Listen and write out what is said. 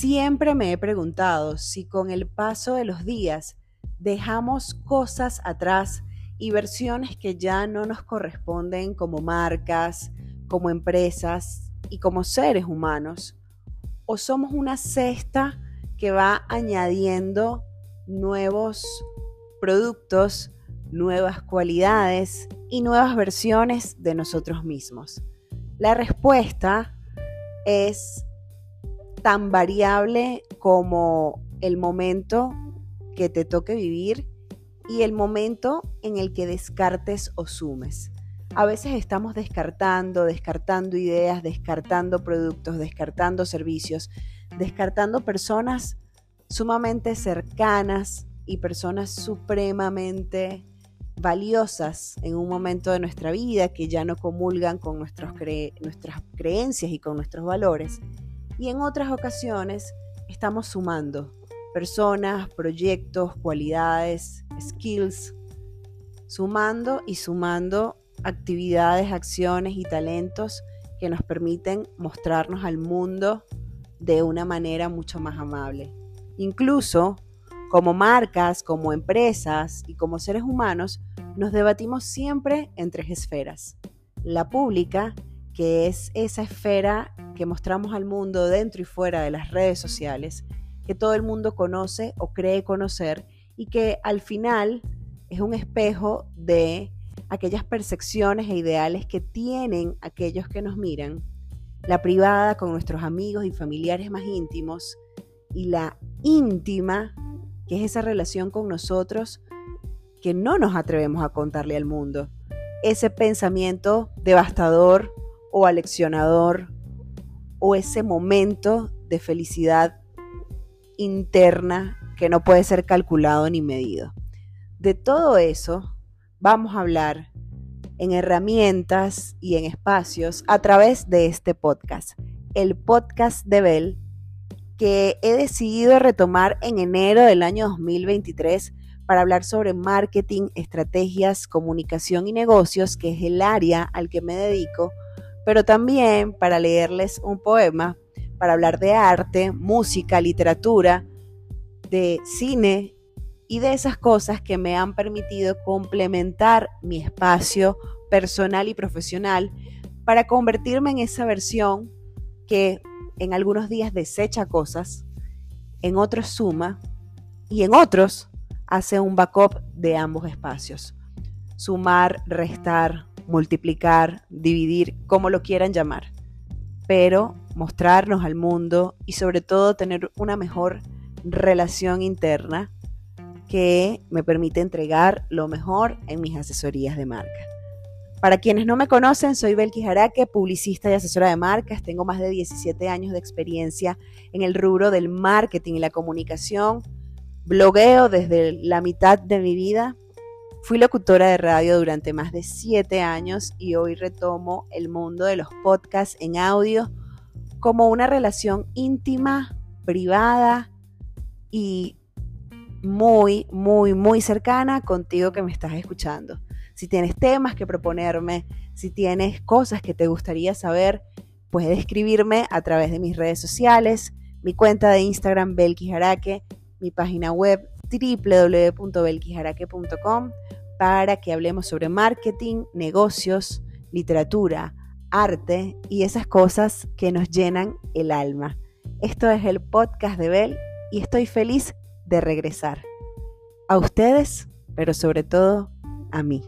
Siempre me he preguntado si con el paso de los días dejamos cosas atrás y versiones que ya no nos corresponden como marcas, como empresas y como seres humanos, o somos una cesta que va añadiendo nuevos productos, nuevas cualidades y nuevas versiones de nosotros mismos. La respuesta es tan variable como el momento que te toque vivir y el momento en el que descartes o sumes. A veces estamos descartando, descartando ideas, descartando productos, descartando servicios, descartando personas sumamente cercanas y personas supremamente valiosas en un momento de nuestra vida que ya no comulgan con nuestras creencias y con nuestros valores. Y en otras ocasiones estamos sumando personas, proyectos, cualidades, skills, sumando y sumando actividades, acciones y talentos que nos permiten mostrarnos al mundo de una manera mucho más amable. Incluso como marcas, como empresas y como seres humanos, nos debatimos siempre en tres esferas. La pública, que es esa esfera que mostramos al mundo dentro y fuera de las redes sociales, que todo el mundo conoce o cree conocer y que al final es un espejo de aquellas percepciones e ideales que tienen aquellos que nos miran, la privada con nuestros amigos y familiares más íntimos y la íntima, que es esa relación con nosotros que no nos atrevemos a contarle al mundo. Ese pensamiento devastador o aleccionador o ese momento de felicidad interna que no puede ser calculado ni medido. De todo eso vamos a hablar en herramientas y en espacios a través de este podcast, el podcast de Bell, que he decidido retomar en enero del año 2023 para hablar sobre marketing, estrategias, comunicación y negocios, que es el área al que me dedico, pero también para leerles un poema para hablar de arte, música, literatura, de cine y de esas cosas que me han permitido complementar mi espacio personal y profesional para convertirme en esa versión que en algunos días desecha cosas, en otros suma y en otros hace un backup de ambos espacios. Sumar, restar, multiplicar, dividir, como lo quieran llamar. Pero mostrarnos al mundo y sobre todo tener una mejor relación interna que me permite entregar lo mejor en mis asesorías de marca. Para quienes no me conocen, soy Belki Jaraque, publicista y asesora de marcas. Tengo más de 17 años de experiencia en el rubro del marketing y la comunicación. Blogueo desde la mitad de mi vida. Fui locutora de radio durante más de 7 años y hoy retomo el mundo de los podcasts en audio como una relación íntima, privada y muy, muy, muy cercana contigo que me estás escuchando. Si tienes temas que proponerme, si tienes cosas que te gustaría saber, puedes escribirme a través de mis redes sociales, mi cuenta de Instagram Belkijaraque, mi página web www.belkijaraque.com para que hablemos sobre marketing, negocios, literatura, arte y esas cosas que nos llenan el alma. Esto es el podcast de Bel y estoy feliz de regresar. A ustedes, pero sobre todo a mí.